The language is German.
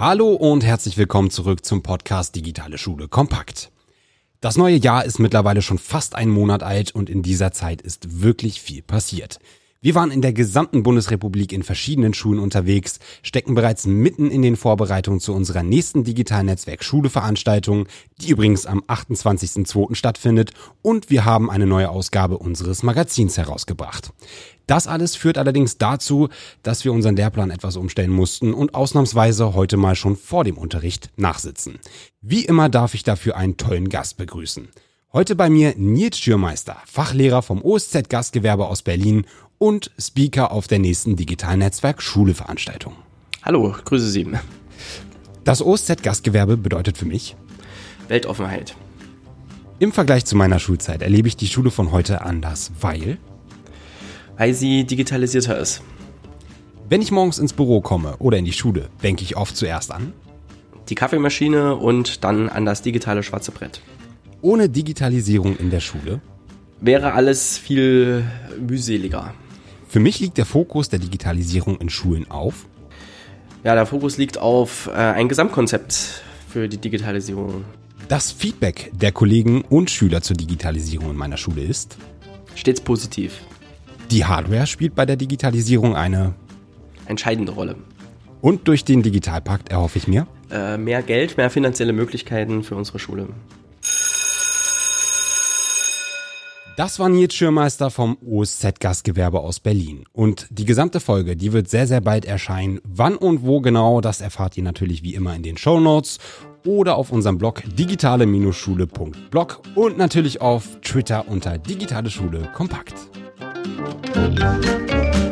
Hallo und herzlich willkommen zurück zum Podcast Digitale Schule Kompakt. Das neue Jahr ist mittlerweile schon fast einen Monat alt und in dieser Zeit ist wirklich viel passiert. Wir waren in der gesamten Bundesrepublik in verschiedenen Schulen unterwegs, stecken bereits mitten in den Vorbereitungen zu unserer nächsten Digitalnetzwerk Schule Veranstaltung, die übrigens am 28.02. stattfindet und wir haben eine neue Ausgabe unseres Magazins herausgebracht. Das alles führt allerdings dazu, dass wir unseren Lehrplan etwas umstellen mussten und ausnahmsweise heute mal schon vor dem Unterricht nachsitzen. Wie immer darf ich dafür einen tollen Gast begrüßen. Heute bei mir Nils Schürmeister, Fachlehrer vom OSZ Gastgewerbe aus Berlin und Speaker auf der nächsten Digitalnetzwerk Schule Veranstaltung. Hallo, grüße Sie. Das OSZ Gastgewerbe bedeutet für mich Weltoffenheit. Im Vergleich zu meiner Schulzeit erlebe ich die Schule von heute anders, weil weil sie digitalisierter ist. Wenn ich morgens ins Büro komme oder in die Schule, denke ich oft zuerst an die Kaffeemaschine und dann an das digitale schwarze Brett. Ohne Digitalisierung in der Schule wäre alles viel mühseliger. Für mich liegt der Fokus der Digitalisierung in Schulen auf. Ja, der Fokus liegt auf äh, ein Gesamtkonzept für die Digitalisierung. Das Feedback der Kollegen und Schüler zur Digitalisierung in meiner Schule ist stets positiv. Die Hardware spielt bei der Digitalisierung eine entscheidende Rolle. Und durch den Digitalpakt erhoffe ich mir äh, mehr Geld, mehr finanzielle Möglichkeiten für unsere Schule. Das war Nils Schirmeister vom OSZ Gastgewerbe aus Berlin. Und die gesamte Folge, die wird sehr, sehr bald erscheinen. Wann und wo genau, das erfahrt ihr natürlich wie immer in den Show Notes oder auf unserem Blog digitale-schule.blog und natürlich auf Twitter unter digitale Schule kompakt. You.